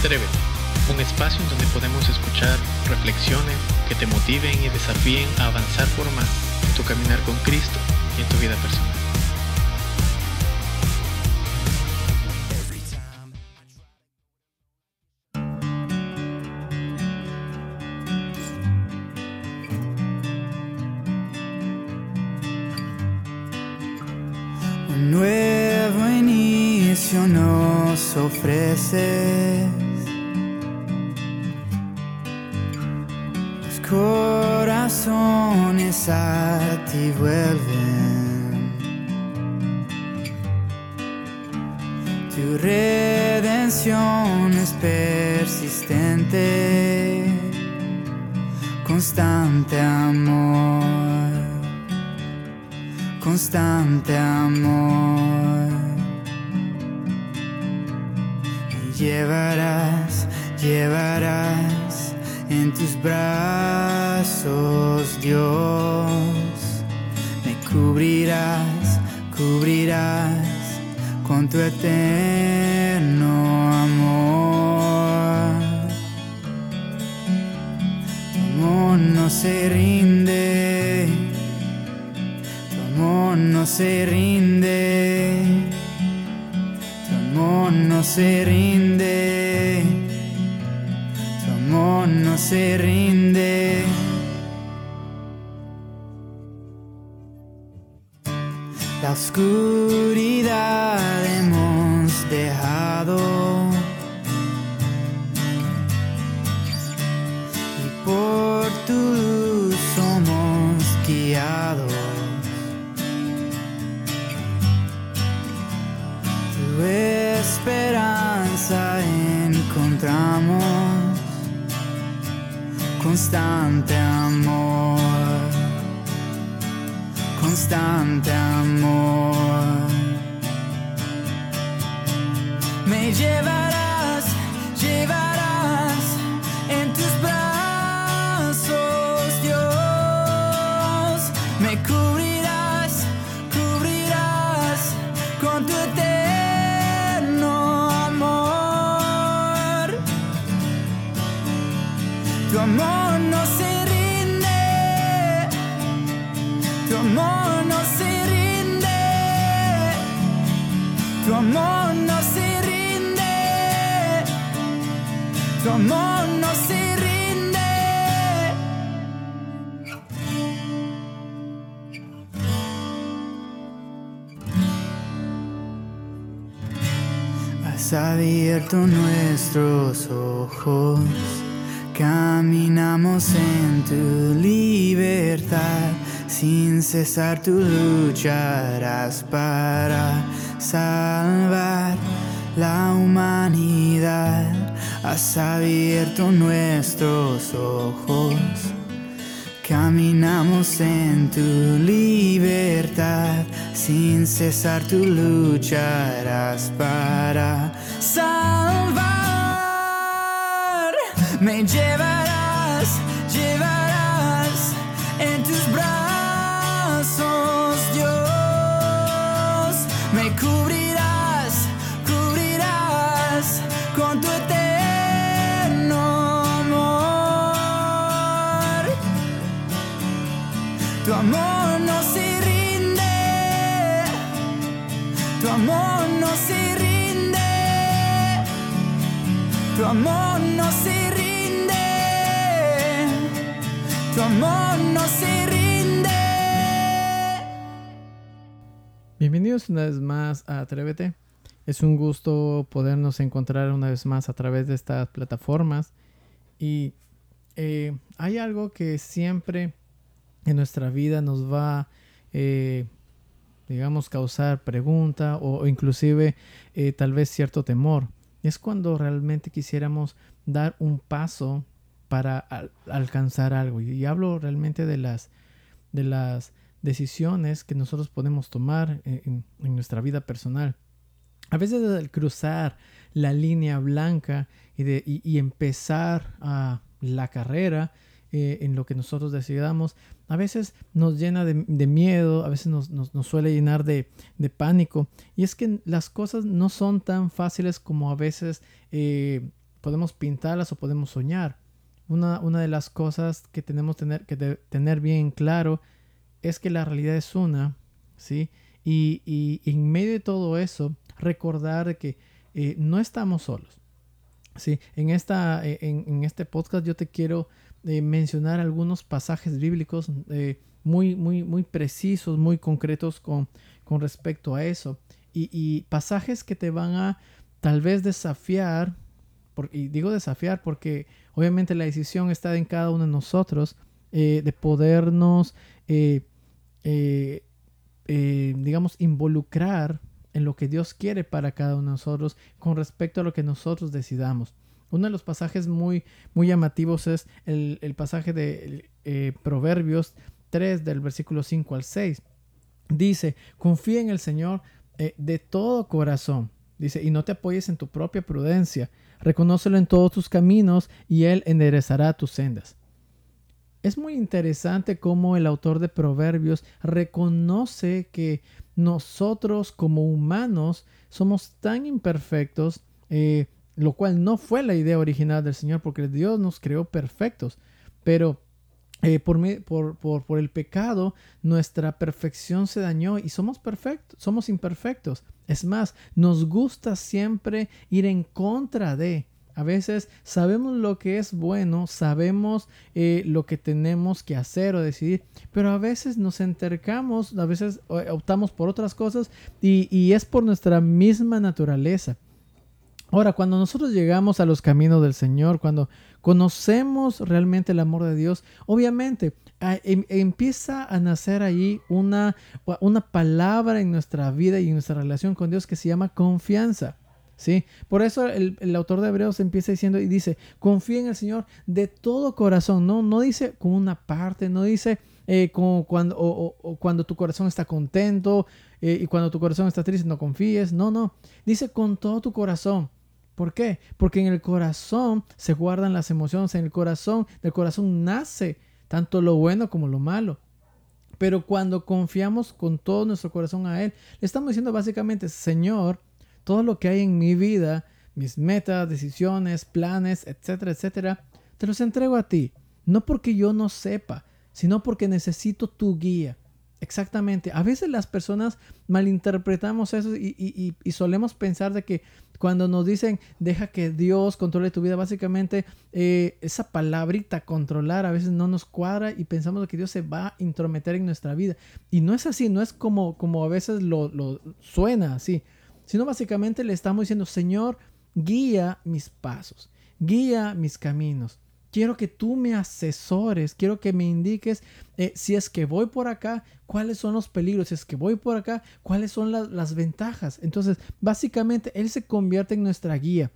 Atrévete, un espacio en donde podemos escuchar reflexiones que te motiven y desafíen a avanzar por más en tu caminar con Cristo y en tu vida personal. Un nuevo inicio nos ofreces. Corazones a ti vuelven. Tu redención es persistente, constante amor constante amor. Llevarás, llevarás en tus brazos, Dios. Me cubrirás, cubrirás con tu eterno amor. Tu amor no se rinde amor no se rinde, tu amor no se rinde, se rinde. La oscuridad hemos dejado y por tu luz somos guiados. Tu esperanza encontramos, constante amor, constante amor. Me llevarás, llevarás en tus brazos, Dios. Me cubrirás, cubrirás con tu eterno Has abierto nuestros ojos, caminamos en tu libertad, sin cesar tú lucharás para salvar la humanidad. Has abierto nuestros ojos. Caminamos en tu libertad, sin cesar tú lucharás para salvar. Me llevarás, Bienvenidos una vez más a Atrévete. Es un gusto podernos encontrar una vez más a través de estas plataformas. Y eh, hay algo que siempre en nuestra vida nos va, eh, digamos, causar pregunta o, inclusive eh, tal vez cierto temor. Es cuando realmente quisiéramos dar un paso para al- alcanzar algo. Y, y hablo realmente de las, de las decisiones que nosotros podemos tomar en, en- nuestra vida personal. A veces al cruzar la línea blanca y, de, y, empezar a la carrera eh, en lo que nosotros decidamos, a veces nos llena de, miedo, a veces nos, nos- nos suele llenar de, de pánico. Y es que las cosas no son tan fáciles como a veces eh, podemos pintarlas o podemos soñar. Una, una de las cosas que tenemos tener, que tener bien claro es que la realidad es una, ¿sí? Y, y, en medio de todo eso, recordar que eh, no estamos solos. Sí, en, esta, eh, en, este podcast yo te quiero eh, mencionar algunos pasajes bíblicos muy, muy, muy precisos, muy concretos con, con respecto a eso. Y, y, pasajes que te van a tal vez desafiar, y digo desafiar porque obviamente la decisión está en cada uno de nosotros de podernos eh, eh, digamos, involucrar en lo que Dios quiere para cada uno de nosotros con respecto a lo que nosotros decidamos. Uno de los pasajes muy, muy llamativos es el, pasaje de eh, Proverbios 3 del versículo 5 al 6. Dice, confía en el Señor de todo corazón. Dice, y no te apoyes en tu propia prudencia. Reconócelo en todos tus caminos y Él enderezará tus sendas. Es muy interesante cómo el autor de Proverbios reconoce que nosotros como humanos somos tan imperfectos, eh, lo cual no fue la idea original del Señor, porque Dios nos creó perfectos, pero eh, por, el pecado nuestra perfección se dañó y somos somos imperfectos. Es más, nos gusta siempre ir en contra de, a veces sabemos lo que es bueno, sabemos eh, lo que tenemos que hacer o decidir, pero a veces nos entercamos, a veces eh, optamos por otras cosas y, es por nuestra misma naturaleza. Ahora, cuando nosotros llegamos a los caminos del Señor, cuando conocemos realmente el amor de Dios, obviamente em, empieza a nacer allí una, una palabra en nuestra vida y en nuestra relación con Dios que se llama confianza. ¿Sí? Por eso el, autor de Hebreos empieza diciendo y dice, confía en el Señor de todo corazón, no, no dice con una parte, no dice eh, cuando, o, cuando tu corazón está contento eh, y cuando tu corazón está triste no confíes, no, no, dice con todo tu corazón. ¿Por qué? Porque en el corazón se guardan las emociones, en el corazón, del corazón nace tanto lo bueno como lo malo. Pero cuando confiamos con todo nuestro corazón a Él, le estamos diciendo básicamente, Señor, todo lo que hay en mi vida, mis metas, decisiones, planes, etcétera, etcétera, te los entrego a ti. No porque yo no sepa, sino porque necesito tu guía. Exactamente. A veces las personas malinterpretamos eso y, solemos pensar de que cuando nos dicen deja que Dios controle tu vida, básicamente eh, esa palabrita controlar a veces no nos cuadra y pensamos que Dios se va a intrometer en nuestra vida. Y no es así, no es como, como a veces lo, lo suena así sino básicamente le estamos diciendo, Señor, guía mis pasos, guía mis caminos. Quiero que tú me asesores, quiero que me indiques eh, si es que voy por acá, cuáles son los peligros, si es que voy por acá, cuáles son las ventajas. Entonces, básicamente, Él se convierte en nuestra guía.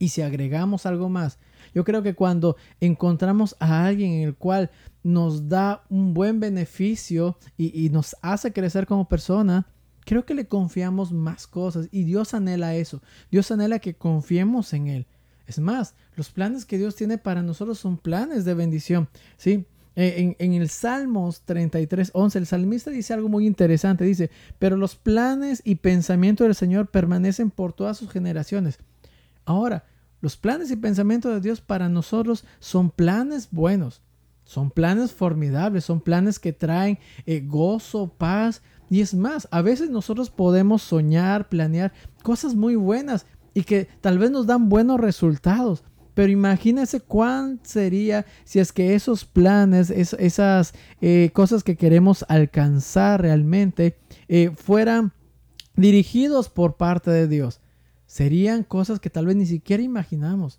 Y si agregamos algo más, yo creo que cuando encontramos a alguien en el cual nos da un buen beneficio y, y nos hace crecer como persona, creo que le confiamos más cosas y Dios anhela eso. Dios anhela que confiemos en Él. Es más, los planes que Dios tiene para nosotros son planes de bendición. ¿sí? Eh, en, el Salmos 33, 11, el salmista dice algo muy interesante. Dice, pero los planes y pensamientos del Señor permanecen por todas sus generaciones. Ahora, los planes y pensamientos de Dios para nosotros son planes buenos. Son planes formidables, son planes que traen eh, gozo, paz, y es más, a veces nosotros podemos soñar, planear cosas muy buenas y que tal vez nos dan buenos resultados. Pero imagínense cuán sería si es que esos planes, esas eh, cosas que queremos alcanzar realmente, eh, fueran dirigidos por parte de Dios. Serían cosas que tal vez ni siquiera imaginamos.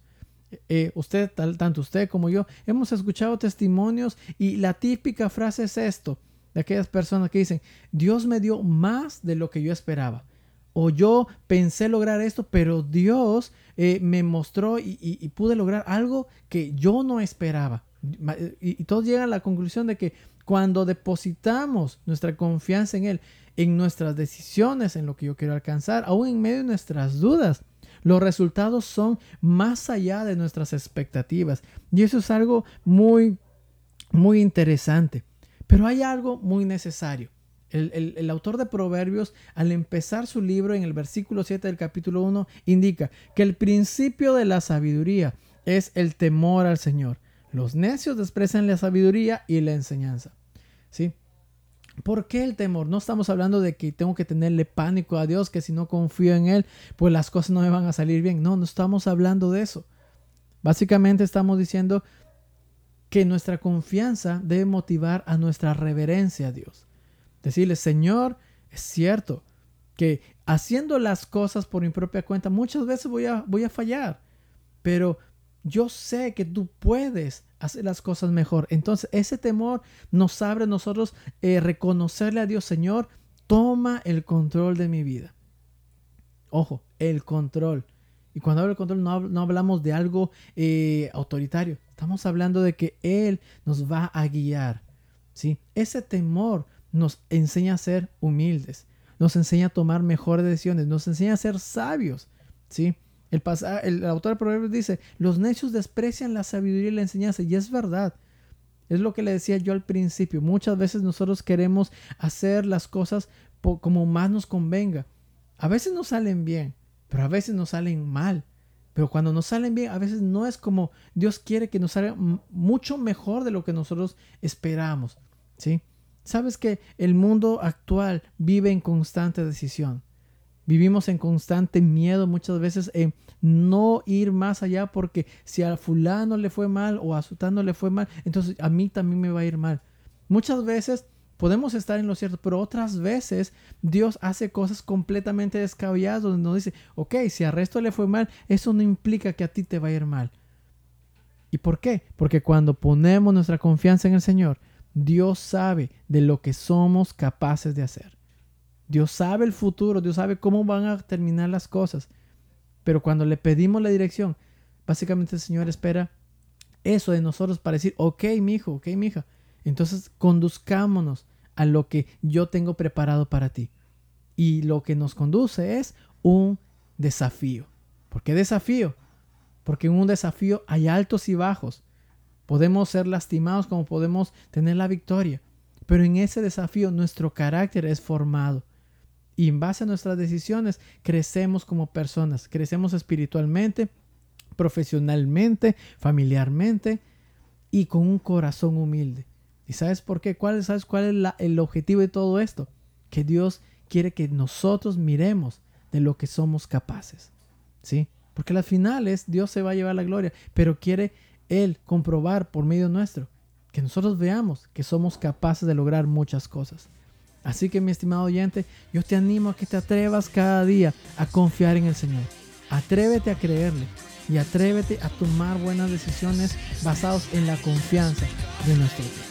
Eh, usted, tanto usted como yo, hemos escuchado testimonios y la típica frase es esto de aquellas personas que dicen, Dios me dio más de lo que yo esperaba. O yo pensé lograr esto, pero Dios eh, me mostró y, pude lograr algo que yo no esperaba. Y, todos llegan a la conclusión de que cuando depositamos nuestra confianza en Él, en nuestras decisiones, en lo que yo quiero alcanzar, aún en medio de nuestras dudas, los resultados son más allá de nuestras expectativas. Y eso es algo muy, muy interesante. Pero hay algo muy necesario. El, el, autor de Proverbios, al empezar su libro en el versículo 7 del capítulo 1, indica que el principio de la sabiduría es el temor al Señor. Los necios desprecian la sabiduría y la enseñanza. ¿Sí? ¿Por qué el temor? No estamos hablando de que tengo que tenerle pánico a Dios, que si no confío en Él, pues las cosas no me van a salir bien. No, no estamos hablando de eso. Básicamente estamos diciendo que nuestra confianza debe motivar a nuestra reverencia a Dios. Decirle, Señor, es cierto que haciendo las cosas por mi propia cuenta muchas veces voy a, voy a fallar, pero yo sé que tú puedes hacer las cosas mejor. Entonces ese temor nos abre a nosotros eh, reconocerle a Dios, Señor, toma el control de mi vida. Ojo, el control. Y cuando hablo de control no, hablamos de algo eh, autoritario. Estamos hablando de que Él nos va a guiar. ¿sí? Ese temor nos enseña a ser humildes, nos enseña a tomar mejores decisiones, nos enseña a ser sabios, ¿sí? El, el autor de Proverbios dice, los necios desprecian la sabiduría y la enseñanza, y es verdad. Es lo que le decía yo al principio. Muchas veces nosotros queremos hacer las cosas como más nos convenga. A veces nos salen bien, pero a veces nos salen mal. Pero cuando nos salen bien, a veces no es como Dios quiere que nos salga mucho mejor de lo que nosotros esperamos. ¿sí? Sabes que el mundo actual vive en constante decisión. Vivimos en constante miedo muchas veces en no ir más allá porque si a fulano le fue mal o a sutano le fue mal, entonces a mí también me va a ir mal. Muchas veces podemos estar en lo cierto, pero otras veces Dios hace cosas completamente descabelladas donde nos dice, ok, si a resto le fue mal, eso no implica que a ti te va a ir mal. ¿Y por qué? Porque cuando ponemos nuestra confianza en el Señor, Dios sabe de lo que somos capaces de hacer. Dios sabe el futuro, Dios sabe cómo van a terminar las cosas. Pero cuando le pedimos la dirección, básicamente el Señor espera eso de nosotros para decir, ok, mi hijo, ok, mi hija. Entonces conduzcámonos a lo que yo tengo preparado para ti. Y lo que nos conduce es un desafío. ¿Por qué desafío? Porque en un desafío hay altos y bajos. Podemos ser lastimados como podemos tener la victoria. Pero en ese desafío nuestro carácter es formado. Y en base a nuestras decisiones crecemos como personas. Crecemos espiritualmente, profesionalmente, familiarmente y con un corazón humilde. ¿Y sabes por qué? ¿Cuál, ¿Sabes cuál es el objetivo de todo esto? Que Dios quiere que nosotros miremos de lo que somos capaces. ¿Sí? Porque al final es Dios se va a llevar la gloria, pero quiere él comprobar por medio nuestro que nosotros veamos que somos capaces de lograr muchas cosas. Así que mi estimado oyente, yo te animo a que te atrevas cada día a confiar en el Señor. Atrévete a creerle y atrévete a tomar buenas decisiones basadas en la confianza de nuestro Dios.